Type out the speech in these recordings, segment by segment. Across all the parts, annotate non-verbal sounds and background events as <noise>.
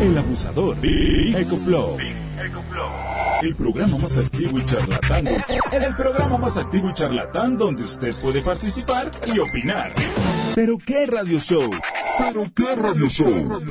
El abusador. Big Ecoflow. El programa más activo y charlatán. El programa más activo y charlatán donde usted puede participar y opinar. Pero qué radio show. Pero qué radio show.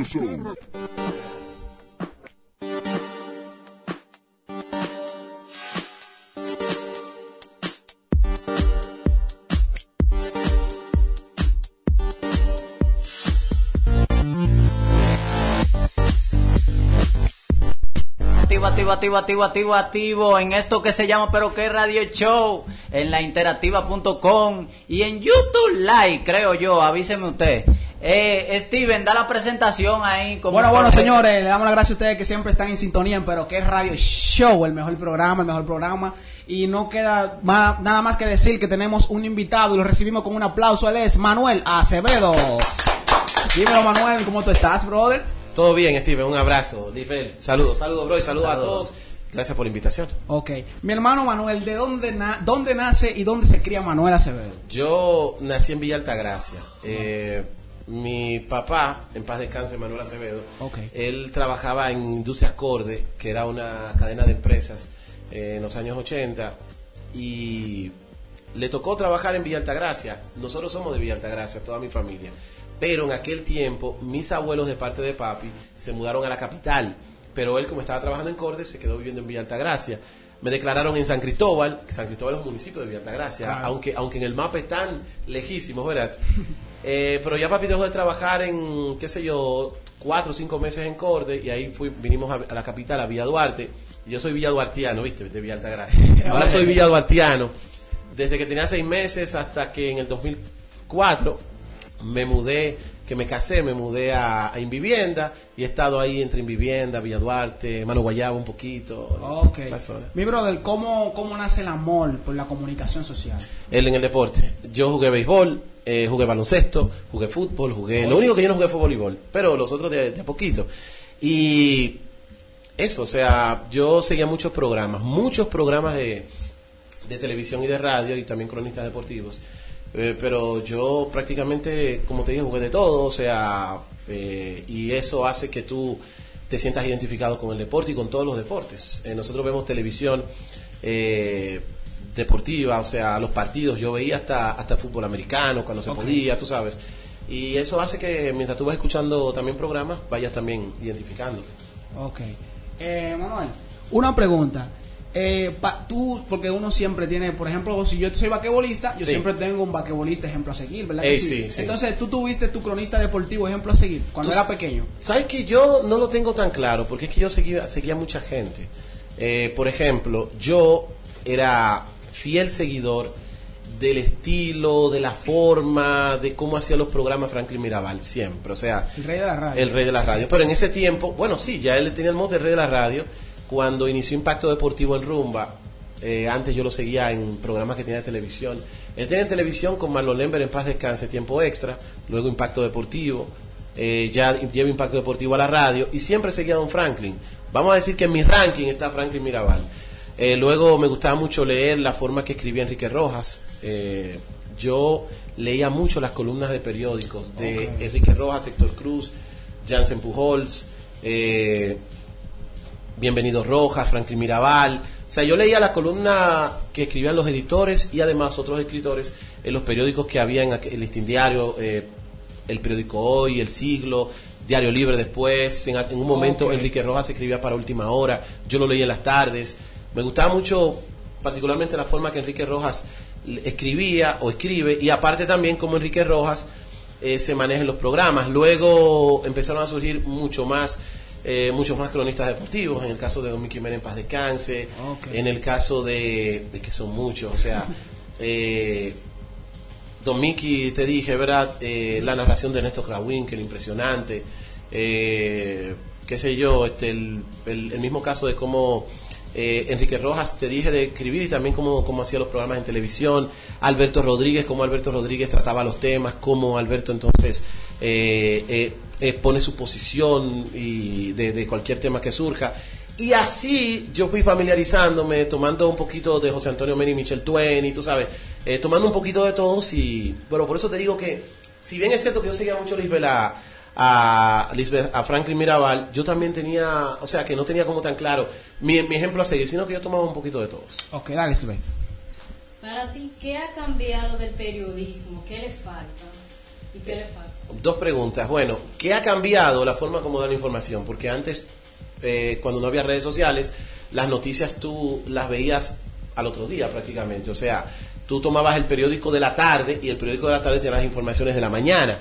Activo, activo, activo, activo, activo, activo en esto que se llama Pero qué Radio Show en la interactiva.com y en YouTube Live, creo yo, avíseme usted. Eh, Steven, da la presentación ahí. Como Bueno, bueno, señores, le damos las gracias a ustedes que siempre están en sintonía en Pero que es Radio Show, el mejor programa, el mejor programa. Y no queda más- nada más que decir que tenemos un invitado y lo recibimos con un aplauso. Él es Manuel Acevedo. Dímelo, Manuel, ¿cómo tú estás, brother? Todo bien, Steven, un abrazo. Lifel, saludos, saludos, bro, y saludos a todos. Gracias por la invitación. Ok. Mi hermano Manuel, ¿de dónde, na- dónde nace y dónde se cría Manuel Acevedo? Yo nací en Villa Altagracia. Eh, mi papá, en paz descanse, Manuel Acevedo, Ok. él trabajaba en Industrias Corde, que era una cadena de empresas eh, en los años 80, y le tocó trabajar en Villa Altagracia. Nosotros somos de Villa Altagracia, toda mi familia. Pero en aquel tiempo, mis abuelos de parte de papi se mudaron a la capital. Pero él, como estaba trabajando en Corde, se quedó viviendo en Villa Altagracia. Me declararon en San Cristóbal, que San Cristóbal es un municipio de Villa Altagracia, Claro. aunque, aunque en el mapa están lejísimos, ¿verdad? <laughs> Eh, pero ya papi dejó de trabajar en, qué sé yo, cuatro o cinco meses en Corde y ahí fui, vinimos a, a la capital, a Villa Duarte. Yo soy villaduartiano, ¿viste? De Villa Altagracia. <laughs> Ahora soy villaduartiano. Desde que tenía seis meses hasta que en el 2004 me mudé, que me casé, me mudé a, a Invivienda y he estado ahí entre Invivienda, Villa Duarte, Mano Guayaba un poquito. Ok. Mi brother, ¿cómo, ¿cómo nace el amor por la comunicación social? Él en el deporte. Yo jugué béisbol, eh, jugué baloncesto, jugué fútbol, jugué... Lo único que yo no jugué fue voleibol, pero los otros de, de poquito. Y eso, o sea, yo seguía muchos programas, muchos programas de, de televisión y de radio y también cronistas deportivos. Eh, pero yo prácticamente, como te dije, jugué de todo, o sea, eh, y eso hace que tú te sientas identificado con el deporte y con todos los deportes. Eh, nosotros vemos televisión eh, deportiva, o sea, los partidos, yo veía hasta, hasta fútbol americano cuando se podía, tú sabes. Y eso hace que mientras tú vas escuchando también programas, vayas también identificándote. Ok. Eh, Manuel, una pregunta. Eh, pa- tú, porque uno siempre tiene, por ejemplo, si yo soy vaquebolista, yo Sí. siempre tengo un vaquebolista ejemplo a seguir, ¿verdad? Ey, que sí, sí. Entonces, tú tuviste tu cronista deportivo ejemplo a seguir cuando Tú era pequeño. ¿Sabes que yo no lo tengo tan claro? Porque es que yo seguía, seguía mucha gente. Eh, por ejemplo, yo era fiel seguidor del estilo, de la forma, de cómo hacía los programas Franklin Mirabal, siempre. O sea, El rey de la radio. el rey de la radio. Pero en ese tiempo, bueno, sí, ya él tenía el mote de rey de la radio. Cuando inició Impacto Deportivo en Rumba, eh, antes yo lo seguía en programas que tenía de televisión. Él tenía en televisión con Marlon Lember en paz descanse, tiempo extra, luego Impacto Deportivo, eh, ya lleva Impacto Deportivo a la radio y siempre seguía a Don Franklin. Vamos a decir que en mi ranking está Franklin Mirabal. Eh, luego me gustaba mucho leer la forma que escribía Enrique Rojas. Yo leía mucho las columnas de periódicos de Enrique Rojas, Héctor Cruz, Jansen Pujols, eh, Bienvenido Rojas, Franklin Mirabal. O sea, yo leía la columna que escribían los editores y además otros escritores en los periódicos que había en aquel- el Listín Diario, eh, el periódico Hoy, El Siglo, Diario Libre después. En, en un momento. Enrique Rojas escribía para Última Hora. Yo lo leía en las tardes. Me gustaba mucho, particularmente la forma que Enrique Rojas escribía o escribe y aparte también como Enrique Rojas eh, se maneja en los programas. Luego empezaron a surgir mucho más, eh, muchos más cronistas deportivos, en el caso de Don Mickey Jiménez en paz descanse, Ok. en el caso de, de que son muchos, o sea, <laughs> eh, Don Mickey, te dije, ¿verdad? Eh, la narración de Néstor Krawinkel, impresionante. eh, qué sé yo, este, el, el- el mismo caso de cómo eh, Enrique Rojas te dije de escribir y también cómo, cómo hacía los programas en televisión, Alberto Rodríguez, cómo Alberto Rodríguez trataba los temas, cómo Alberto entonces eh, eh, eh, pone su posición y de, de cualquier tema que surja. Y así yo fui familiarizándome, tomando un poquito de José Antonio Meri y Michel Twain, y tú sabes, eh, tomando un poquito de todos. Y bueno, por eso te digo que, si bien es cierto que yo seguía mucho a Lisbeth, a, a, Lisbeth- a Franklin Mirabal, yo también tenía, o sea, que no tenía como tan claro mi, mi ejemplo a seguir, sino que yo tomaba un poquito de todos. Ok, dale, Sibel. Para ti, ¿qué ha cambiado del periodismo? ¿Qué le falta? ¿Y qué le falta? Dos preguntas. Bueno, ¿qué ha cambiado la forma como da la información? Porque antes, eh, cuando no había redes sociales, las noticias tú las veías al otro día prácticamente. O sea, tú tomabas el periódico de la tarde y el periódico de la tarde tenía las informaciones de la mañana.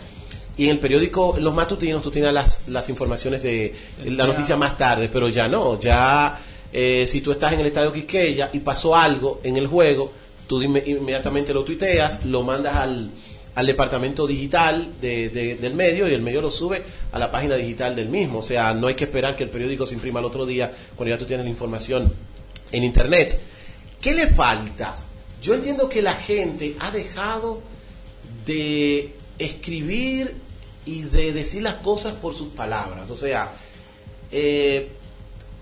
Y en el periódico, en los matutinos, tú tenías las, las informaciones de la noticia más tarde, pero ya no. Ya, eh, si tú estás en el estadio Quisqueya y pasó algo en el juego, tú inmediatamente lo tuiteas, lo mandas al, al departamento digital de- de- del medio y el medio lo sube a la página digital del mismo. O sea, no hay que esperar que el periódico se imprima el otro día cuando ya tú tienes la información en internet. ¿Qué le falta? Yo entiendo que la gente ha dejado de escribir y de decir las cosas por sus palabras. O sea, eh,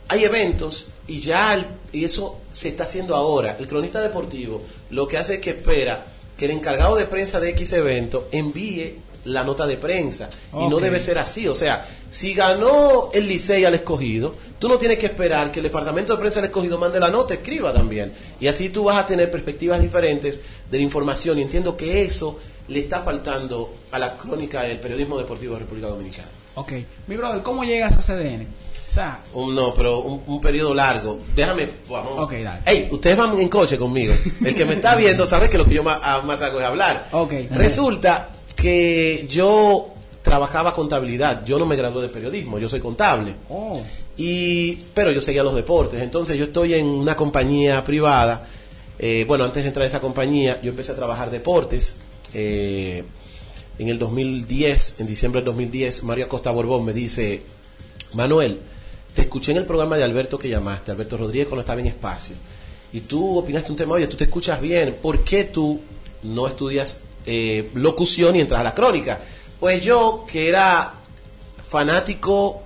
hay eventos y ya el- y eso se está haciendo ahora. El cronista deportivo lo que hace es que espera que el encargado de prensa de X evento envíe la nota de prensa y no debe ser así. O sea, si ganó el Licey al escogido, tú no tienes que esperar que el departamento de prensa del escogido mande la nota, escriba también. Y así tú vas a tener perspectivas diferentes de la información y entiendo que eso le está faltando a la crónica del periodismo deportivo de República Dominicana. Ok. Mi brother, ¿cómo llegas a CDN? O sea, Un- no, pero un, un periodo largo. Déjame, vamos. Ok, dale. Ey, ustedes van en coche conmigo. El que me está viendo sabe que lo que yo más, ah, más hago es hablar. Ok. Resulta que yo trabajaba contabilidad. Yo no me gradué de periodismo, yo soy contable. oh, Y, pero yo seguía los deportes. Entonces yo estoy en una compañía privada. Eh, bueno, antes de entrar a esa compañía, yo empecé a trabajar deportes. Eh, en el 2010, en diciembre del 2010, Mario Acosta Borbón me dice, Manuel, te escuché en el programa de Alberto que llamaste, Alberto Rodríguez cuando estaba en espacio. Y tú opinaste un tema, oye, tú te escuchas bien, ¿por qué tú no estudias eh, locución y entras a la crónica? Pues yo, que era fanático,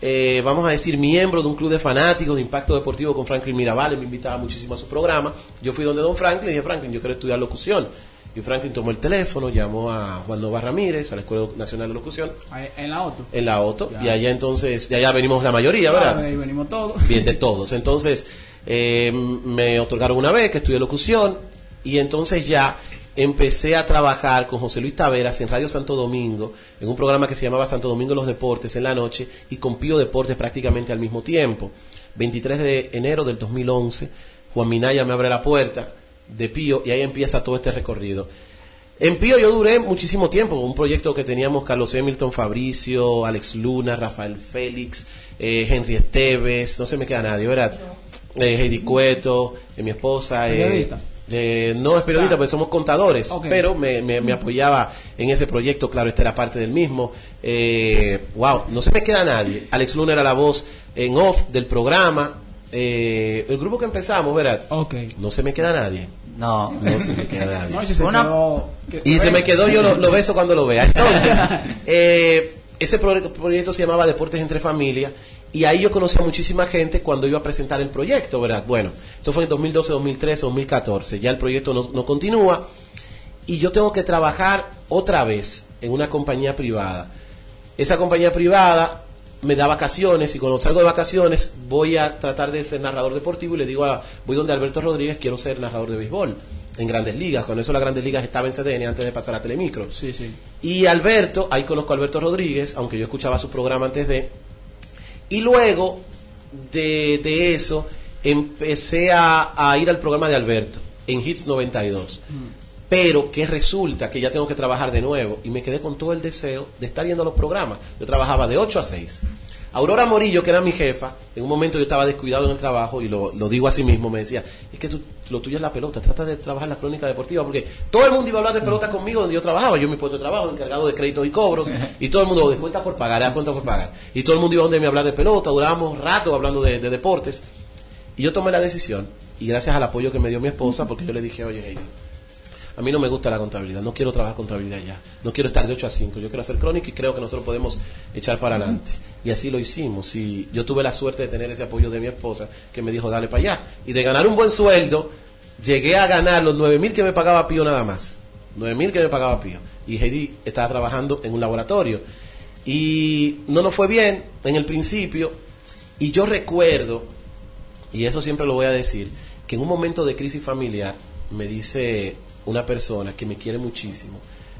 eh, vamos a decir, miembro de un club de fanáticos de impacto deportivo con Franklin Mirabal, me invitaba muchísimo a su programa. Yo fui donde don Franklin y dije, Franklin, yo quiero estudiar locución. Y Franklin tomó el teléfono, llamó a Juan Nova Ramírez, a la Escuela Nacional de Locución, en la auto. en la OTO, Ya. y allá entonces, de allá venimos la mayoría, ¿verdad? Ahí venimos todos. bien de todos. Entonces, eh, me otorgaron una beca, estudié locución y entonces ya empecé a trabajar con José Luis Taveras en Radio Santo Domingo, en un programa que se llamaba Santo Domingo los Deportes en la noche y con Pío Deportes prácticamente al mismo tiempo. 23 de enero del 2011, Juan Minaya me abre la puerta de Pío y ahí empieza todo este recorrido. En Pío yo duré muchísimo tiempo, un proyecto que teníamos Carlos Hamilton, Fabricio, Alex Luna, Rafael Félix, eh, Henry Esteves, no se me queda nadie, ¿verdad? Eh, Heidi Cueto, eh, mi esposa. eh, ¿Periodista? eh, no es periodista, O sea, porque somos contadores, pero me, me- me apoyaba en ese proyecto, claro, esta era parte del mismo. Eh, wow, no se me queda nadie. Alex Luna era la voz en off del programa. Eh, el grupo que empezamos, ¿verdad? Ok. No se me queda nadie. No, No se me queda nadie. <laughs> No, y si se Una- quedó- que- Y se me quedó, yo lo, lo beso cuando lo vea. Entonces, <laughs> eh, ese pro- proyecto se llamaba Deportes entre Familia. Y ahí yo conocí a muchísima gente cuando iba a presentar el proyecto, ¿verdad? Bueno, eso fue en 2012, 2013, 2014. Ya el proyecto no, no continúa. Y yo tengo que trabajar otra vez en una compañía privada. Esa compañía privada me da vacaciones y cuando salgo de vacaciones voy a tratar de ser narrador deportivo y le digo a, voy donde Alberto Rodríguez, quiero ser narrador de béisbol en grandes ligas. Con eso las grandes ligas estaba en CDN antes de pasar a Telemicro. Sí, sí. Y Alberto, ahí conozco a Alberto Rodríguez, aunque yo escuchaba su programa antes de. Y luego de, de eso empecé a, a ir al programa de Alberto en Hits 92. Pero que resulta que ya tengo que trabajar de nuevo y me quedé con todo el deseo de estar yendo a los programas. Yo trabajaba de 8 a 6. Aurora Morillo, que era mi jefa, en un momento yo estaba descuidado en el trabajo y lo, lo digo así mismo, me decía, es que tú, lo tuyo es la pelota, trata de trabajar la crónica deportiva, porque todo el mundo iba a hablar de pelota conmigo donde yo trabajaba, yo en mi puesto de trabajo, encargado de créditos y cobros, <laughs> y todo el mundo de cuenta por pagar, de cuenta por pagar, y todo el mundo iba donde me a hablar de pelota, durábamos rato hablando de, de deportes, y yo tomé la decisión, y gracias al apoyo que me dio mi esposa, porque yo le dije, oye, Heidi, a mí no me gusta la contabilidad, no quiero trabajar contabilidad ya, no quiero estar de 8 a 5, yo quiero hacer crónica y creo que nosotros podemos echar para adelante. Y así lo hicimos. Y yo tuve la suerte de tener ese apoyo de mi esposa que me dijo, dale para allá. Y de ganar un buen sueldo, llegué a ganar los 9 mil que me pagaba Pío nada más. 9 mil que me pagaba Pío. Y Heidi estaba trabajando en un laboratorio. Y no nos fue bien en el principio. Y yo recuerdo, y eso siempre lo voy a decir, que en un momento de crisis familiar me dice una persona que me quiere muchísimo,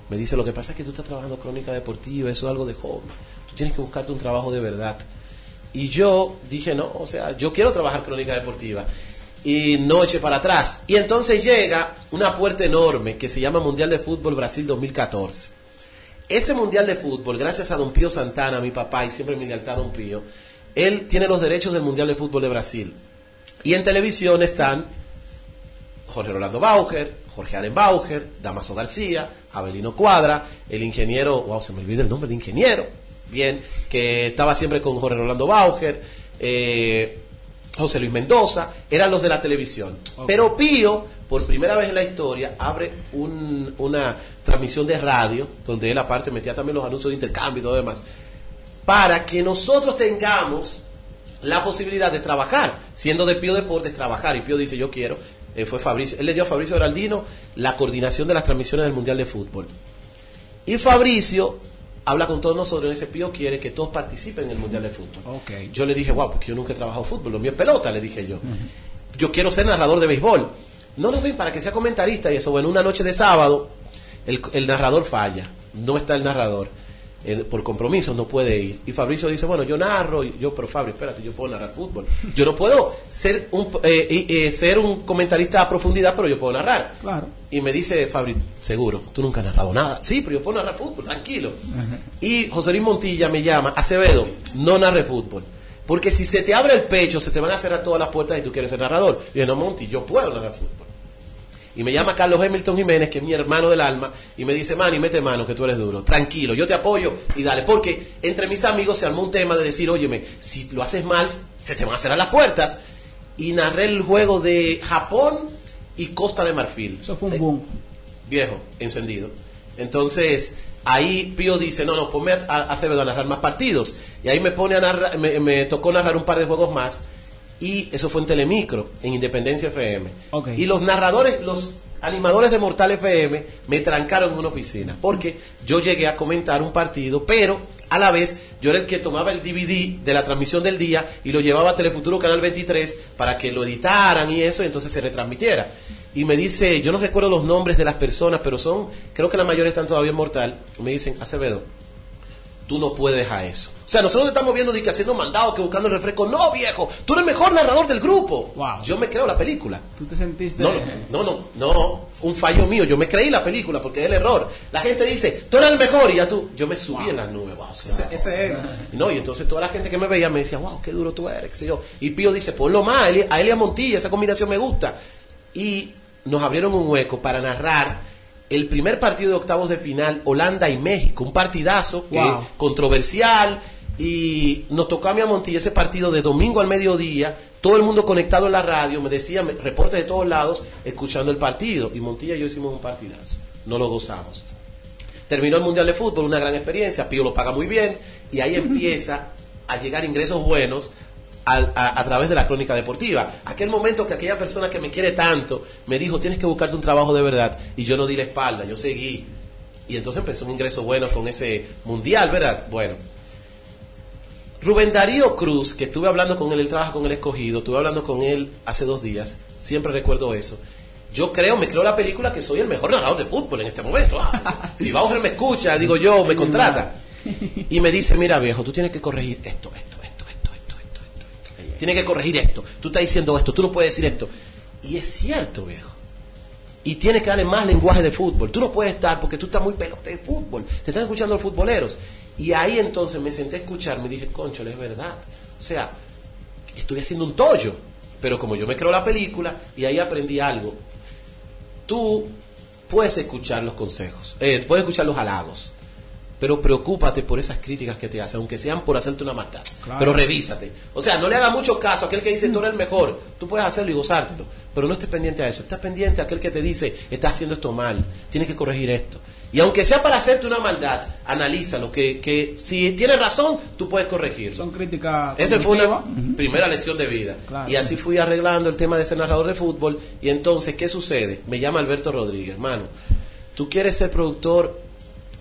me dice, lo que pasa es que tú estás trabajando crónica deportiva, eso es algo de hobby, tú tienes que buscarte un trabajo de verdad. Y yo dije, no, o sea, yo quiero trabajar crónica deportiva. Y no para atrás. Y entonces llega una puerta enorme que se llama Mundial de Fútbol Brasil 2014. Ese Mundial de Fútbol, gracias a Don Pío Santana, mi papá, y siempre mi lealtad a Don Pío, él tiene los derechos del Mundial de Fútbol de Brasil. Y en televisión están Jorge Rolando Bauger, Jorge Allen Bauger, Damaso García, Abelino Cuadra, el ingeniero, wow, se me olvida el nombre del ingeniero, bien, que estaba siempre con Jorge Rolando Bauger, eh, José Luis Mendoza, eran los de la televisión. Pero Pío, por primera vez en la historia, abre un- una transmisión de radio, donde él aparte metía también los anuncios de intercambio y todo demás, para que nosotros tengamos la posibilidad de trabajar, siendo de Pío Deportes, trabajar. Y Pío dice, yo quiero, eh, fue Fabricio, él le dio a Fabricio Heraldino la coordinación de las transmisiones del Mundial de Fútbol. Y Fabricio habla con todos nosotros y dice, Pío quiere que todos participen en el Mundial de Fútbol. Ok. Yo le dije, wow, porque yo nunca he trabajado fútbol, lo mío es pelota, le dije yo. Yo quiero ser narrador de béisbol. No lo ven para que sea comentarista y eso. Bueno, una noche de sábado, el, el narrador falla, no está el narrador. Eh, por compromiso no puede ir. Y Fabricio dice, bueno, yo narro, y yo, pero Fabri, espérate, yo puedo narrar fútbol. Yo no puedo ser un, eh, eh, ser un comentarista a profundidad, pero yo puedo narrar. Claro. Y me dice Fabri, seguro, tú nunca has narrado nada. Sí, pero yo puedo narrar fútbol, tranquilo. Y José Luis Montilla me llama, Acevedo, no narre fútbol. Porque si se te abre el pecho, se te van a cerrar todas las puertas y tú quieres ser narrador. Y yo, no, Monti, yo puedo narrar fútbol. Y me llama Carlos Hamilton Jiménez, que es mi hermano del alma, y me dice, Manny, mete mano, que tú eres duro. Tranquilo, yo te apoyo y dale. Porque entre mis amigos se armó un tema de decir, óyeme, si lo haces mal, se te van a cerrar las puertas. Y narré el juego de Japón y Costa de Marfil. Eso fue un Eh, boom. viejo, encendido. Entonces, ahí Pío dice, no, no, ponme a, a a narrar más partidos. Y ahí me pone a narrar, me, me tocó narrar un par de juegos más. Y eso fue en Telemicro, en Independencia FM. Y los narradores, los animadores de Mortal FM me trancaron en una oficina. Porque yo llegué a comentar un partido, pero a la vez yo era el que tomaba el DVD de la transmisión del día y lo llevaba a Telefuturo Canal 23 para que lo editaran y eso, y entonces se retransmitiera. Y me dice, yo no recuerdo los nombres de las personas, pero son, creo que la mayoría están todavía en Mortal. Me dicen, Acevedo, tú no puedes dejar eso. O sea, nosotros estamos viendo de que haciendo mandado, que buscando el refresco. No, viejo, tú eres el mejor narrador del grupo. Wow. Yo me creo la película. Tú te sentiste... No, no, no, no, un fallo mío. Yo me creí la película porque es el error. La gente dice, tú eres el mejor y ya tú, yo me subí en las nubes. wow, o sea, Ese, ese era. no, y entonces toda la gente que me veía me decía, wow, qué duro tú eres, qué sé yo. Y Pío dice, ponlo más, a Elia Montilla, esa combinación me gusta. Y nos abrieron un hueco para narrar el primer partido de octavos de final, Holanda y México. Un partidazo que controversial. Y nos tocó a mí a Montilla ese partido de domingo al mediodía, todo el mundo conectado en la radio, me decían reportes de todos lados, escuchando el partido. Y Montilla y yo hicimos un partidazo, no lo gozamos. Terminó el Mundial de Fútbol, una gran experiencia, Pío lo paga muy bien, y ahí <laughs> empieza a llegar ingresos buenos a, través de la crónica deportiva. Aquel momento que aquella persona que me quiere tanto me dijo, tienes que buscarte un trabajo de verdad, y yo no di la espalda, yo seguí. Y entonces empezó un ingreso bueno con ese Mundial, ¿verdad? Bueno. Rubén Darío Cruz, que estuve hablando con él, él trabaja con el escogido, estuve hablando con él hace dos días, siempre recuerdo eso. Yo creo, me creo la película que soy el mejor narrador de fútbol en este momento. Ah, <laughs> si Bauer me escucha, digo yo, me contrata. Y me dice, mira viejo, tú tienes que corregir esto, esto, esto. Tienes que corregir esto. Tú estás diciendo esto, tú no puedes decir esto. Y es cierto, viejo. Y tienes que darle más lenguaje de fútbol. Tú no puedes estar porque tú estás muy pelote de fútbol. Te están escuchando los futboleros. Y ahí entonces me senté a escuchar, me dije, concho, es verdad. O sea, estoy haciendo un tollo. Pero como yo me creo la película, y ahí aprendí algo. Tú puedes escuchar los consejos, eh, puedes escuchar los halagos, pero preocúpate por esas críticas que te hacen, aunque sean por hacerte una maldad. Pero revísate. O sea, no le haga mucho caso a aquel que dice tú eres el mejor. Tú puedes hacerlo y gozártelo, pero no estés pendiente a eso. Estás pendiente a aquel que te dice estás haciendo esto mal, tienes que corregir esto. Y aunque sea para hacerte una maldad, analízalo, que, que si tienes razón, tú puedes corregirlo. Son críticas. Esa fue una primera lección de vida. Claro. Y así fui arreglando el tema de ser narrador de fútbol. Y entonces, ¿qué sucede? Me llama Alberto Rodríguez, hermano. Tú quieres ser productor.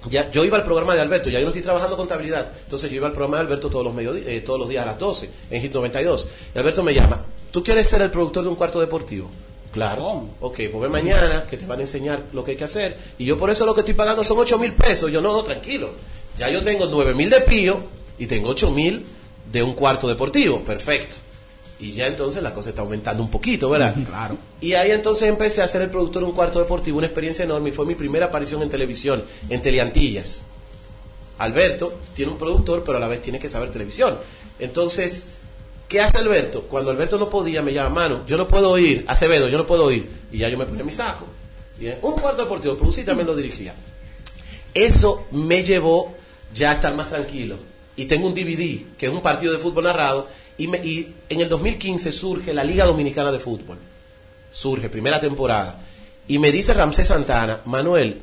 Ya, yo iba al programa de Alberto, ya yo no estoy trabajando contabilidad. Entonces yo iba al programa de Alberto todos los, mediodí- eh, todos los días a las 12 en Hit 92. Y Alberto me llama. ¿Tú quieres ser el productor de un cuarto deportivo? Claro. ¿Cómo? Ok, pues mañana que te van a enseñar lo que hay que hacer. Y yo por eso lo que estoy pagando son 8 mil pesos. Yo no, no, tranquilo. Ya yo tengo 9 mil de pío y tengo 8 mil de un cuarto deportivo. Perfecto. Y ya entonces la cosa está aumentando un poquito, ¿verdad? Claro. Y ahí entonces empecé a ser el productor de un cuarto deportivo, una experiencia enorme y fue mi primera aparición en televisión, en Teleantillas. Alberto tiene un productor, pero a la vez tiene que saber televisión. Entonces, ¿qué hace Alberto? Cuando Alberto no podía, me llama, mano, yo no puedo ir, Acevedo, yo no puedo ir. Y ya yo me ponía mi saco. Y un cuarto deportivo, producir también lo dirigía. Eso me llevó ya a estar más tranquilo. Y tengo un DVD, que es un partido de fútbol narrado, y, me- y en el 2015 surge la Liga Dominicana de Fútbol. Surge, primera temporada. Y me dice Ramsés Santana, Manuel,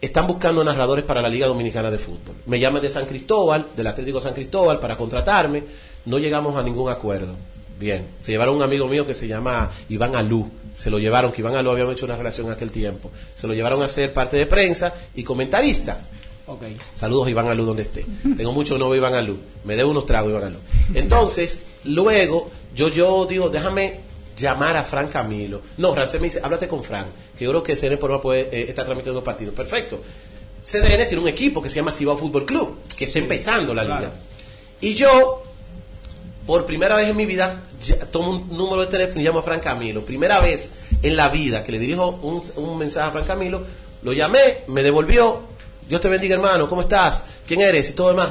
están buscando narradores para la Liga Dominicana de Fútbol. Me llaman de San Cristóbal, del Atlético San Cristóbal, para contratarme. No llegamos a ningún acuerdo. Bien, se llevaron un amigo mío que se llama Iván Alú. Se lo llevaron, que Iván Alú habíamos hecho una relación en aquel tiempo. Se lo llevaron a ser parte de prensa y comentarista. Ok. Saludos Iván Alú donde esté. Tengo mucho novio Iván Alú. Me debo unos tragos Iván Alú. Entonces, luego, yo, yo digo, déjame llamar a Fran Camilo. No, Rancé me dice, háblate con Fran, que yo creo que CDN por puede eh, estar transmitiendo partidos. Perfecto. CDN tiene un equipo que se llama Cibao Fútbol Club, que está empezando la liga. claro. Y yo, por primera vez en mi vida, ya- tomo un número de teléfono y llamo a Fran Camilo. Primera vez en la vida que le dirijo un, un mensaje a Fran Camilo, lo llamé, me devolvió. Dios te bendiga, hermano, ¿cómo estás? ¿Quién eres? Y todo demás.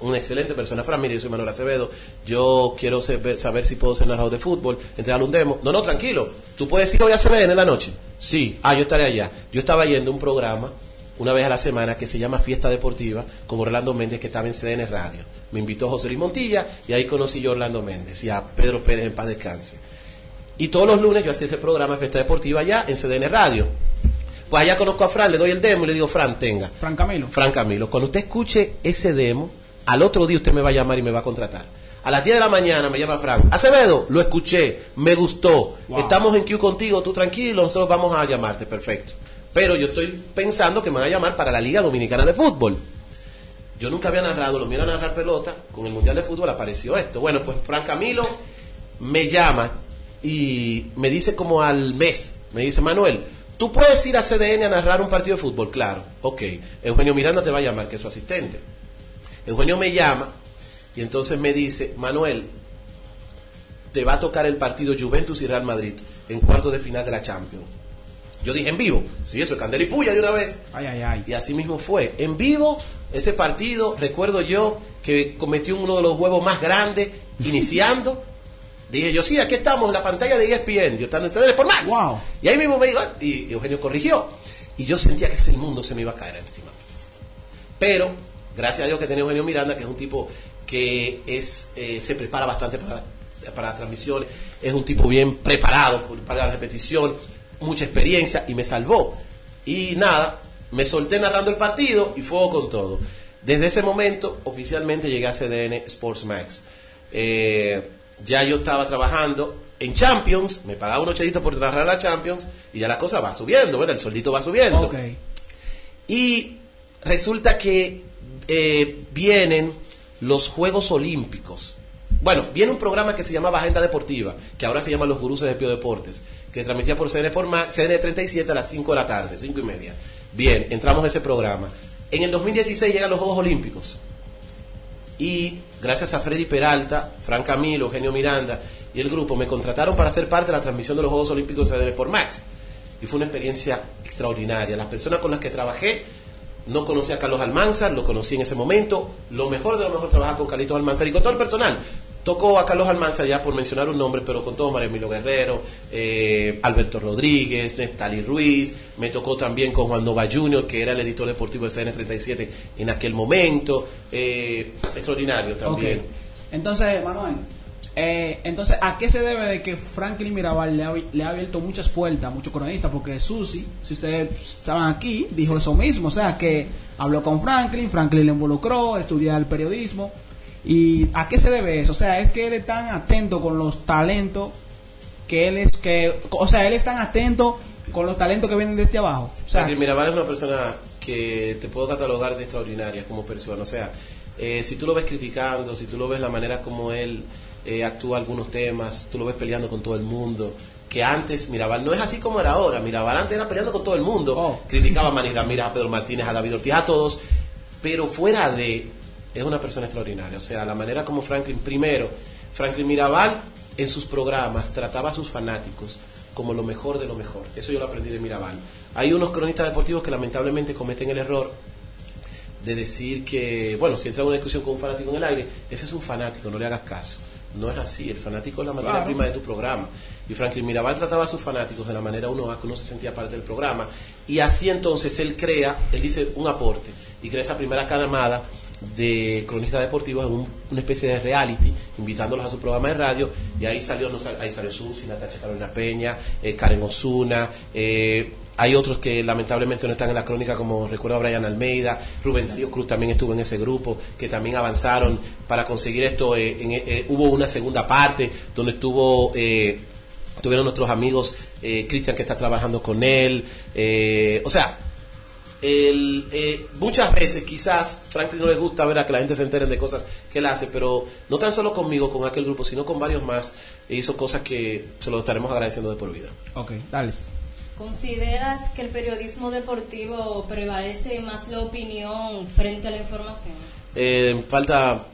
Un, excelente persona. Fran, mire, yo soy Manuel Acevedo. Yo quiero saber, si puedo ser narrador de fútbol, entregarle un demo. No, no, tranquilo. ¿Tú puedes ir hoy a CDN en la noche? Sí. Ah, yo estaré allá. Yo estaba yendo un programa una vez a la semana que se llama Fiesta Deportiva con Orlando Méndez que estaba en CDN Radio. Me invitó José Luis Montilla y ahí conocí yo a Orlando Méndez y a Pedro Pérez en paz descanse. Y todos los lunes yo hacía ese programa Fiesta Deportiva allá en CDN Radio. Pues allá conozco a Fran, le doy el demo y le digo, Fran, tenga. Fran Camilo. Fran Camilo, cuando usted escuche ese demo, al otro día usted me va a llamar y me va a contratar. A las 10 de la mañana me llama Fran. Acevedo, lo escuché, me gustó. Wow. Estamos en Q contigo, tú tranquilo, nosotros vamos a llamarte, perfecto. Pero yo estoy pensando que me van a llamar para la Liga Dominicana de Fútbol. Yo nunca había narrado, lo mío era narrar pelota, con el Mundial de Fútbol apareció esto. Bueno, pues Fran Camilo me llama y me dice como al mes, me dice, Manuel, ¿tú puedes ir a CDN a narrar un partido de fútbol? Claro, ok. Eugenio Miranda te va a llamar, que es su asistente. Eugenio me llama y entonces me dice, Manuel, te va a tocar el partido Juventus y Real Madrid en cuartos de final de la Champions. Yo dije en vivo, sí, eso es candela y puya de una vez. Ay, ay, ay. Y así mismo fue. En vivo, ese partido, recuerdo yo que cometió uno de los huevos más grandes, iniciando. <laughs> Dije yo, sí, aquí estamos en la pantalla de ESPN, yo estando en CDN por Max. Wow. Y ahí mismo me dijo, y Eugenio corrigió. Y yo sentía que ese mundo se me iba a caer encima. Pero, gracias a Dios que tenía Eugenio Miranda, que es un tipo que es eh, se prepara bastante para, para las transmisiones, es un tipo bien preparado para la repetición, mucha experiencia y me salvó. Y nada, me solté narrando el partido y fuego con todo. Desde ese momento, oficialmente llegué a CDN Sports Max. Eh, ya yo estaba trabajando en Champions, me pagaba unos chelitos por narrar la Champions y ya la cosa va subiendo, ¿verdad? El soldito va subiendo. Y resulta que eh, vienen los Juegos Olímpicos. Bueno, viene un programa que se llamaba Agenda Deportiva, que ahora se llama Los Gurús de Pio Deportes, que transmitía por CN, CN 37 a las 5 de la tarde, 5 y media. Bien, entramos a ese programa. En el 2016 llegan los Juegos Olímpicos. Y gracias a Freddy Peralta, Fran Camilo, Eugenio Miranda y el grupo me contrataron para ser parte de la transmisión de los Juegos Olímpicos de por Max. Y fue una experiencia extraordinaria. Las personas con las que trabajé, no conocí a Carlos Almanzar, lo conocí en ese momento. Lo mejor de lo mejor trabajar con Carlitos Almanzar y con todo el personal. Tocó a Carlos Almanzar ya por mencionar un nombre, pero con todo María Emilio Guerrero, eh, Alberto Rodríguez, Neftali Ruiz. Me tocó también con Juan Nova Jr., que era el editor deportivo de CN37 en aquel momento. Eh, extraordinario también. Entonces, Manuel, eh, entonces, ¿a qué se debe de que Franklin Mirabal le ha, le ha abierto muchas puertas a muchos cronistas? Porque Susi, si ustedes estaban aquí, dijo eso mismo. O sea, que habló con Franklin, Franklin le involucró a estudiar el periodismo. ¿Y a qué se debe eso? O sea, es que él es tan atento con los talentos que él es que, o sea, él es tan atento con los talentos que vienen desde abajo. O sea, Mirabal es una persona que te puedo catalogar de extraordinaria como persona. O sea, eh, si tú lo ves criticando, si tú lo ves la manera como él eh, actúa algunos temas, tú lo ves peleando con todo el mundo. Que antes Mirabal no es así como era ahora. Mirabal antes era peleando con todo el mundo. Oh. Criticaba a Manny Ramírez, a Pedro Martínez, a David Ortiz, a todos. Pero fuera de. Es una persona extraordinaria. O sea, la manera como Franklin, primero, Franklin Mirabal en sus programas trataba a sus fanáticos como lo mejor de lo mejor. Eso yo lo aprendí de Mirabal. Hay unos cronistas deportivos que lamentablemente cometen el error de decir que, bueno, si entra en una discusión con un fanático en el aire, ese es un fanático, no le hagas caso. No es así, el fanático es la materia Claro. prima de tu programa. Y Franklin Mirabal trataba a sus fanáticos de la manera uno a que uno se sentía parte del programa. Y así entonces él crea, él dice un aporte, y crea esa primera camada de cronistas deportivos en un- una especie de reality, invitándolos a su programa de radio, y ahí salió, no, ahí salió Susi, Natacha Carolina Peña, eh, Karen Osuna, eh, hay otros que lamentablemente no están en la crónica, como recuerdo a Brian Almeida, Rubén Darío Cruz también estuvo en ese grupo, que también avanzaron para conseguir esto. eh, en- eh, hubo una segunda parte donde estuvo... eh, Tuvieron nuestros amigos, eh, Cristian que está trabajando con él. eh, o sea, el, eh, muchas veces quizás Franklin no le gusta ver a que la gente se entere de cosas que él hace, pero no tan solo conmigo, con aquel grupo, sino con varios más. e hizo cosas que se lo estaremos agradeciendo de por vida. ok, dale. ¿Consideras que el periodismo deportivo prevalece más la opinión frente a la información? Eh, falta.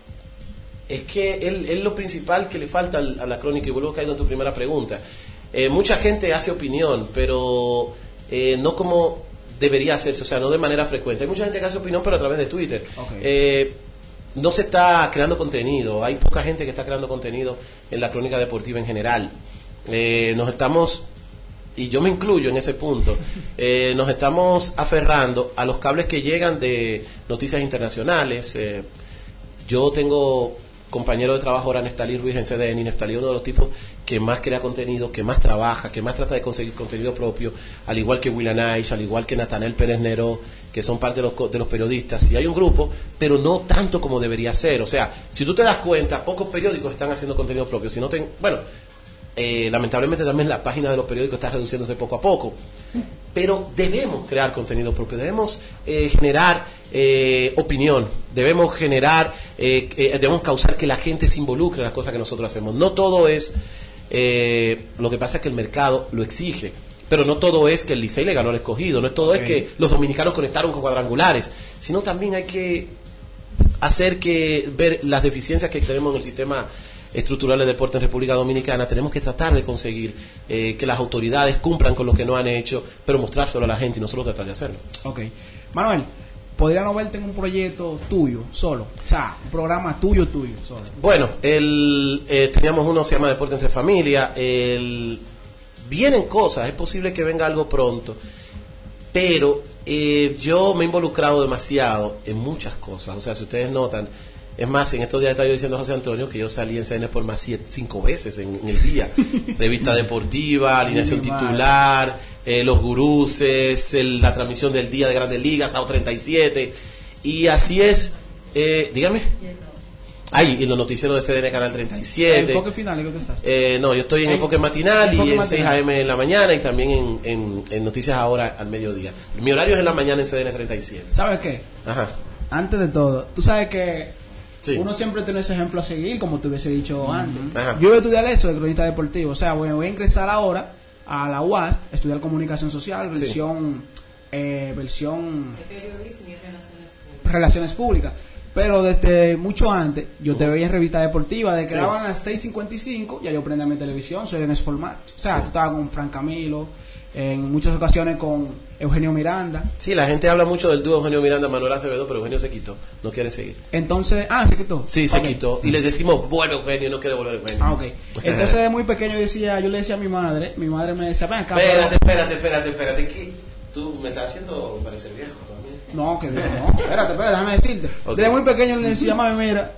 Es que él, él lo principal que le falta al- a la crónica, y vuelvo caigo en tu primera pregunta. Eh, mucha gente hace opinión, pero eh, no como debería hacerse, o sea, no de manera frecuente. Hay mucha gente que hace opinión, pero a través de Twitter. Eh, no se está creando contenido, hay poca gente que está creando contenido en la crónica deportiva en general. Eh, nos estamos y yo me incluyo en ese punto, <laughs> eh, nos estamos aferrando a los cables que llegan de noticias internacionales. yo tengo compañero de trabajo ahora Nestalí Ruiz en CDN Nestalí es uno de los tipos que más crea contenido, que más trabaja, que más trata de conseguir contenido propio, al igual que William Aish, al igual que Natanel Pérez Nero, que son parte de los, de los periodistas. Y hay un grupo, pero no tanto como debería ser. O sea, si tú te das cuenta, pocos periódicos están haciendo contenido propio. Si no ten, bueno, eh, lamentablemente también la página de los periódicos está reduciéndose poco a poco. Pero debemos crear contenido propio, debemos eh, generar eh, opinión, debemos generar, eh, eh, debemos causar que la gente se involucre en las cosas que nosotros hacemos. No todo es, eh, lo que pasa es que el mercado lo exige. Pero no todo es que el Licey le ganó al escogido, no es todo es que los dominicanos conectaron con cuadrangulares, sino también hay que hacer que ver las deficiencias que tenemos en el sistema estructural de deporte en República Dominicana, tenemos que tratar de conseguir eh, que las autoridades cumplan con lo que no han hecho, pero mostrárselo a la gente y nosotros tratar de hacerlo. Ok. Manuel, ¿podría no verte en un proyecto tuyo, solo? O sea, un programa tuyo, tuyo, solo. Bueno, el, eh, teníamos uno que se llama Deporte entre Familia, el, vienen cosas, es posible que venga algo pronto, pero eh, yo me he involucrado demasiado en muchas cosas, o sea, si ustedes notan, es más, en estos días estaba yo diciendo a José Antonio que yo salí en CN por más siete, cinco veces en, en el día. <laughs> Revista deportiva, alineación titular, eh, los guruses, el- la transmisión del día de Grandes Ligas, SAO 37. Y así es, eh, dígame. Ahí, en los noticieros de CDN Canal 37. Enfoque final, ¿en qué estás? Eh, no, yo estoy en En- Enfoque Matinal Enfoque y en Matinal. 6 AM en la mañana y también en, en- en Noticias Ahora al mediodía. Mi horario es en la mañana en CDN 37. ¿Sabes qué? Ajá. Antes de todo, tú sabes que Sí. uno siempre tiene ese ejemplo a seguir, como te hubiese dicho antes. Ajá. Yo voy a estudiar eso de cronista deportivo. O sea, bueno, voy a ingresar ahora a la UAS, estudiar comunicación social, Sí. versión, eh, versión El periodismo y relaciones públicas. relaciones públicas. Pero desde mucho antes, yo te veía en revista deportiva, de que Sí. daban a las 6.55, ya yo prendía mi televisión, soy de Max. O sea, Sí. estaba con Fran Camilo, en muchas ocasiones con Eugenio Miranda. Sí, la gente habla mucho del dúo Eugenio Miranda, Manuel Acevedo, pero Eugenio se quitó, no quiere seguir. Entonces, ah, se quitó. Sí, se Ok. quitó. Y le decimos, bueno, Eugenio, no quiere volver Eugenio. Ah, ok. Entonces, de muy pequeño decía, yo le decía a mi madre, mi madre me decía, ven acá. Espérate, espérate, espérate, espérate, que tú me estás haciendo parecer viejo también. No, que bien, no. Espérate, espérate, déjame decirte. Ok. Desde muy pequeño le decía, mami, mira,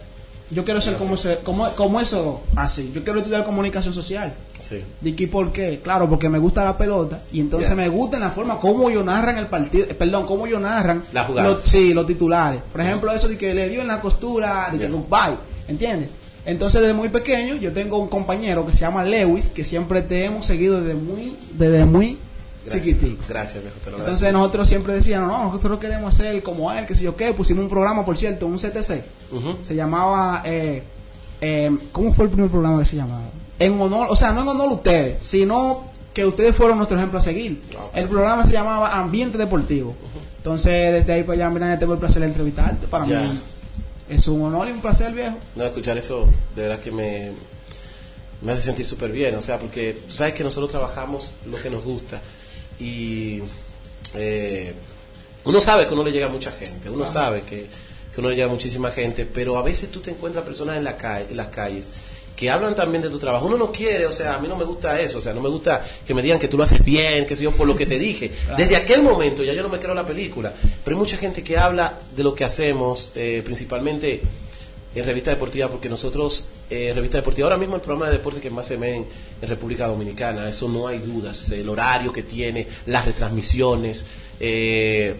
yo quiero ser como, ese- como, como eso, así. Yo quiero estudiar comunicación social. Sí. ¿De qué por qué? Claro, porque me gusta la pelota y entonces me gusta en la forma como yo narran el partido, eh, perdón, cómo yo narran Las jugadas. los, sí, los titulares. Por ejemplo, eso de que le dio en la costura, de que Ya. goodbye, ¿entiendes? Entonces, desde muy pequeño, yo tengo un compañero que se llama Lewis, que siempre te hemos seguido desde muy, desde muy Gracias. chiquitico. Gracias, viejo, te lo Entonces nosotros siempre decíamos, no, nosotros queremos ser como él, que sé yo qué, pusimos un programa, por cierto, un CTC, se llamaba, eh, eh, ¿cómo fue el primer programa que se llamaba? En honor, o sea, no en honor a ustedes, sino que ustedes fueron nuestro ejemplo a seguir. Ah, El pues. programa se llamaba Ambiente Deportivo. Entonces, desde ahí para allá, mira, tengo el placer de entrevistarte. Para Ya. mí es un honor y un placer, viejo. No, escuchar eso de verdad que me, me hace sentir súper bien, o sea, porque sabes que nosotros trabajamos lo que nos gusta y eh, uno sabe que uno le llega a mucha gente, uno sabe que, que uno le llega a muchísima gente, pero a veces tú te encuentras personas en, la calle, en las calles que hablan también de tu trabajo. Uno no quiere, o sea, a mí no me gusta eso, o sea, no me gusta que me digan que tú lo haces bien, que sé yo, por lo que te dije. <laughs> Desde aquel momento ya yo no me creo la película, pero hay mucha gente que habla de lo que hacemos, eh, principalmente en Revista Deportiva, porque nosotros, eh, Revista Deportiva, ahora mismo el programa de deporte que más se ve en, en República Dominicana, eso no hay dudas, el horario que tiene, las retransmisiones, eh,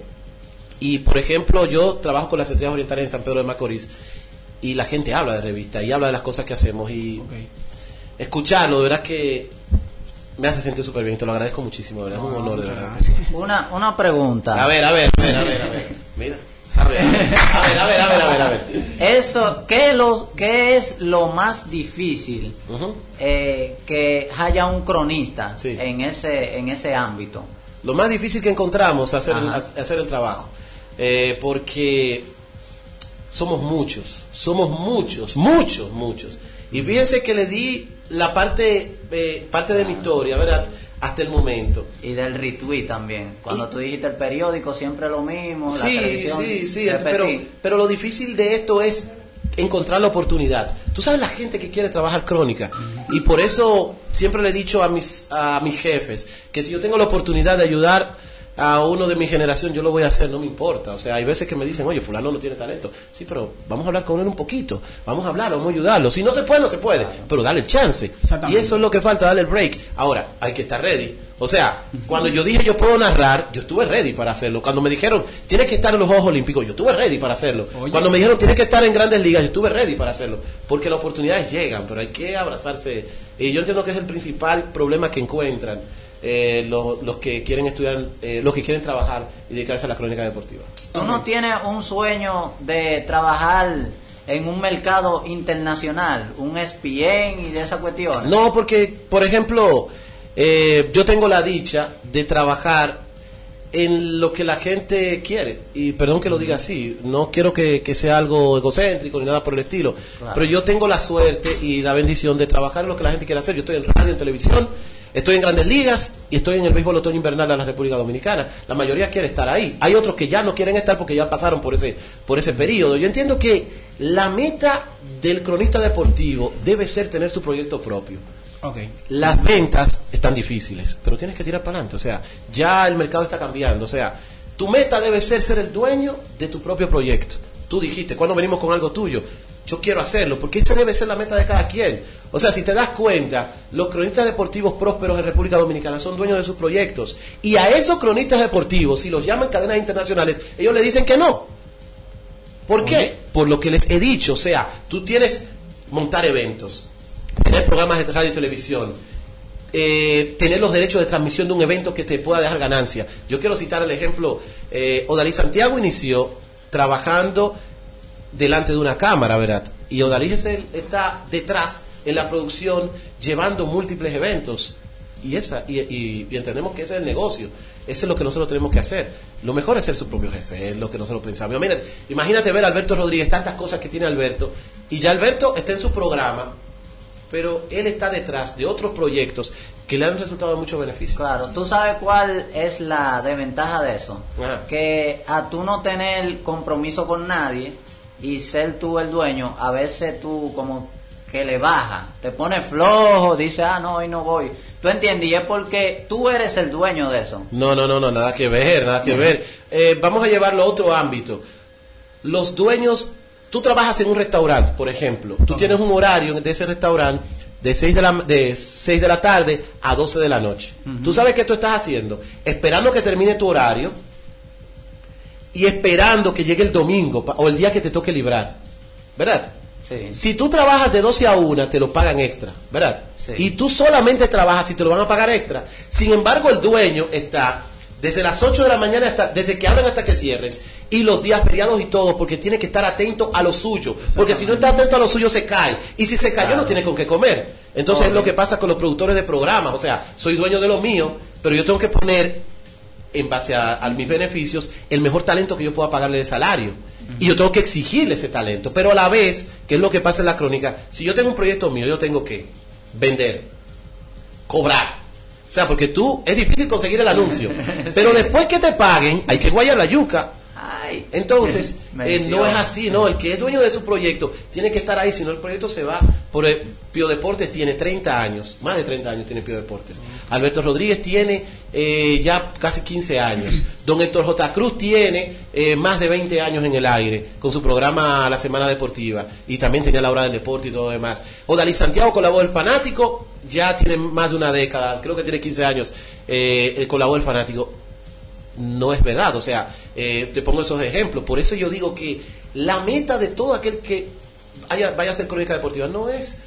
y por ejemplo, yo trabajo con las estrellas orientales en San Pedro de Macorís, y la gente habla de revista y habla de las cosas que hacemos, y escucharlo, de verdad que me hace sentir súper bien, te lo agradezco muchísimo, de verdad, es un honor, de verdad. Una, una pregunta. A ver, a ver, a ver, a ver, a ver, mira, <laughs> a ver, a ver, a ver, a ver, a ver. Eso, ¿qué, lo, ¿Qué es lo más difícil eh, que haya un cronista Sí. en ese en ese ámbito? Lo más difícil que encontramos es hacer, el, hacer el trabajo. Eh, porque somos muchos, somos muchos, muchos, muchos. Y fíjense que le di la parte, eh, parte de mi historia, ¿verdad? Hasta el momento. Y del retweet también. Cuando tú dijiste el periódico, siempre lo mismo. la Sí, televisión, sí, sí, pero, pero lo difícil de esto es encontrar la oportunidad. Tú sabes la gente que quiere trabajar crónica y por eso siempre le he dicho a mis a mis jefes que si yo tengo la oportunidad de ayudar a uno de mi generación yo lo voy a hacer, no me importa. O sea, hay veces que me dicen, oye, fulano no tiene talento. Sí, pero vamos a hablar con él un poquito. Vamos a hablar, vamos a ayudarlo. Si no se puede, no se puede. Pero dale el chance. Y eso es lo que falta, darle el break. Ahora, hay que estar ready. O sea, cuando yo dije yo puedo narrar, yo estuve ready para hacerlo. Cuando me dijeron, tienes que estar en los Juegos Olímpicos, yo estuve ready para hacerlo. Oye. Cuando me dijeron, tienes que estar en grandes ligas, yo estuve ready para hacerlo. Porque las oportunidades llegan, pero hay que abrazarse. Y yo entiendo que es el principal problema que encuentran eh, los, los que quieren estudiar, eh, los que quieren trabajar y dedicarse a la crónica deportiva. ¿Tú no tienes un sueño de trabajar en un mercado internacional? Un ESPN y de esa cuestión. No, porque, por ejemplo, eh, yo tengo la dicha de trabajar en lo que la gente quiere. Y perdón que lo diga así, no quiero que, que sea algo egocéntrico ni nada por el estilo. Claro. Pero yo tengo la suerte y la bendición de trabajar en lo que la gente quiere hacer. Yo estoy en radio, en televisión, estoy en grandes ligas y estoy en el béisbol otoño invernal de la República Dominicana. La mayoría quiere estar ahí. Hay otros que ya no quieren estar porque ya pasaron por ese, por ese periodo. Yo entiendo que la meta del cronista deportivo debe ser tener su proyecto propio. Ok. Las ventas están difíciles, pero tienes que tirar para adelante. O sea, ya el mercado está cambiando. O sea, tu meta debe ser ser el dueño de tu propio proyecto. Tú dijiste, cuando venimos con algo tuyo, yo quiero hacerlo, porque esa debe ser la meta de cada quien. O sea, si te das cuenta, los cronistas deportivos prósperos en República Dominicana son dueños de sus proyectos. Y a esos cronistas deportivos, si los llaman cadenas internacionales, ellos le dicen que no. ¿Por qué? Por lo que les he dicho, o sea, tú tienes montar eventos, tener programas de radio y televisión, eh, tener los derechos de transmisión de un evento que te pueda dejar ganancia. Yo quiero citar el ejemplo, eh, Odalí Santiago inició trabajando delante de una cámara, ¿verdad? Y Odalí es el- está detrás en la producción llevando múltiples eventos. Y, esa, y, y- y entendemos que ese es el negocio. Eso es lo que nosotros tenemos que hacer. Lo mejor es ser su propio jefe, es lo que nosotros pensamos. Imagínate, imagínate ver a Alberto Rodríguez, tantas cosas que tiene Alberto, y ya Alberto está en su programa, pero él está detrás de otros proyectos que le han resultado de mucho beneficio. Claro, ¿tú sabes cuál es la desventaja de eso? Ajá. Que a tú no tener compromiso con nadie y ser tú el dueño, a veces tú como que le baja, te pone flojo, dice, ah, no, hoy no voy. ¿Tú entiendes? Y es porque tú eres el dueño de eso. No, no, no, no, nada que ver, nada que ver. Eh, vamos a llevarlo a otro ámbito. Los dueños, tú trabajas en un restaurante, por ejemplo, tú tienes un horario de ese restaurante de 6 de la, de 6 de la tarde a 12 de la noche. ¿Tú sabes qué tú estás haciendo? Esperando que termine tu horario y esperando que llegue el domingo o el día que te toque librar. ¿Verdad? Sí. Si tú trabajas de 12 a 1, te lo pagan extra, ¿verdad? Sí. Y tú solamente trabajas y te lo van a pagar extra. Sin embargo, el dueño está desde las 8 de la mañana hasta desde que abren hasta que cierren y los días feriados y todo porque tiene que estar atento a lo suyo, porque si no está atento a lo suyo se cae y si se cayó no tiene con qué comer. Entonces es lo que pasa con los productores de programas, o sea, soy dueño de lo mío, pero yo tengo que poner en base a, a mis beneficios, el mejor talento que yo pueda pagarle de salario. Y yo tengo que exigirle ese talento. Pero a la vez, que es lo que pasa en la crónica, si yo tengo un proyecto mío, yo tengo que vender, cobrar. O sea, porque tú, es difícil conseguir el anuncio. <laughs> Pero después que te paguen, hay que guayar la yuca. Ay. Entonces, <laughs> eh, no es así, ¿no? El que es dueño de su proyecto tiene que estar ahí, si no el proyecto se va. Por el Pío Deportes tiene 30 años, más de 30 años tiene Pío Deportes. Alberto Rodríguez tiene eh, ya casi 15 años. <laughs> Don Héctor J. Cruz tiene eh, más de 20 años en el aire con su programa La Semana Deportiva y también tenía la hora del deporte y todo lo demás. Odalí Santiago con la voz del fanático ya tiene más de una década, creo que tiene 15 años eh, con la voz del fanático no es verdad. O sea, eh, te pongo esos ejemplos. Por eso yo digo que la meta de todo aquel que haya- vaya a hacer crónica deportiva no es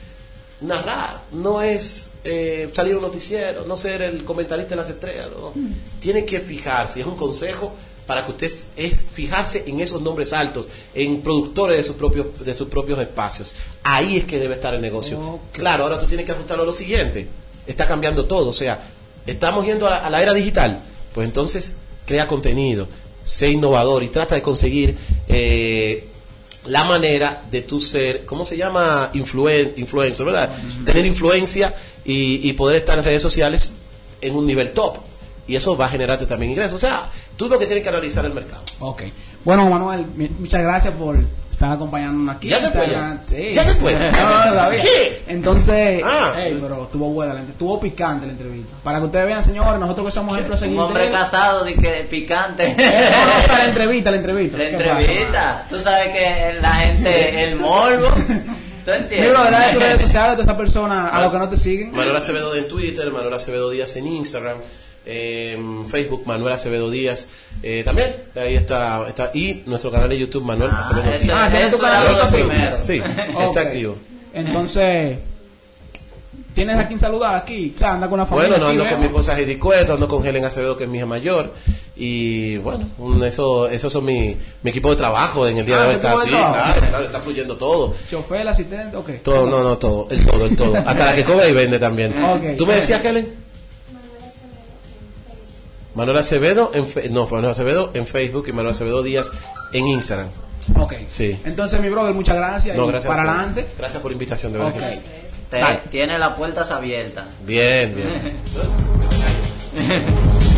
narrar, no es eh, salir un noticiero, no ser el comentarista de las estrellas. no. Tiene que fijarse, es un consejo para que usted es fijarse en esos nombres altos, en productores de sus propios de sus propios espacios. Ahí es que debe estar el negocio. Claro, ahora tú tienes que ajustarlo a lo siguiente. Está cambiando todo, o sea, estamos yendo a la, a la era digital. Pues entonces crea contenido, sé innovador y trata de conseguir eh, la manera de tú ser, ¿cómo se llama? Influen, influencer, ¿verdad? Tener influencia y, y poder estar en redes sociales en un nivel top. Y eso va a generarte también ingresos. O sea, tú lo que tienes que analizar el mercado. Ok. Bueno, Manuel, muchas gracias por estar acompañándonos aquí. ¿Ya se fue ya? Sí. ¿Ya se fue? No, <laughs> no, todavía. ¿Qué? Entonces, Ah. ey, pero estuvo buena la entrevista. Estuvo picante la entrevista. Para que ustedes vean, señores, nosotros que somos ejemplos Un seguir hombre casado, de que picante. Eh, no, no, o sea, la entrevista, la entrevista. La ¿Qué pasa, entrevista. Tú sabes que la gente, el morbo. <laughs> ¿Tú entiendes? bro, dale tus redes sociales a todas estas personas, a los que no te siguen. Manuel Acevedo en Twitter, Manuel Acevedo Díaz en Instagram, en Facebook Manuel Acevedo Díaz eh, también, ahí está, está, y nuestro canal de YouTube Manuel Ah, Acevedo Díaz. Ah, ¿tienes tu canal de primero. Sí, está activo. Entonces, ¿tienes a quien saludar aquí? O sea, anda con la familia. Bueno, no aquí, ando con mi esposa Heidi Cueto, ando con Helen Acevedo, que es mi hija mayor. Y bueno, un- eso, esos son mi, mi equipo de trabajo en el día Ah, de hoy. ¿tu Está así, trabajo? claro, claro, está fluyendo todo. Chofer, asistente, ok. Todo, no, no, todo, el todo, el todo. Hasta la que cobra y vende también. Ok. ¿Tú me decías, Helen? Manuel Acevedo en fe- no, Manuel Acevedo en Facebook y Manuel Acevedo Díaz en Instagram. Ok. Sí. Entonces, mi brother, muchas gracias. No, y gracias. para adelante. Gracias por la invitación, de verdad Ok. que sí. Te- tiene las puertas abiertas. Bien, bien. <laughs>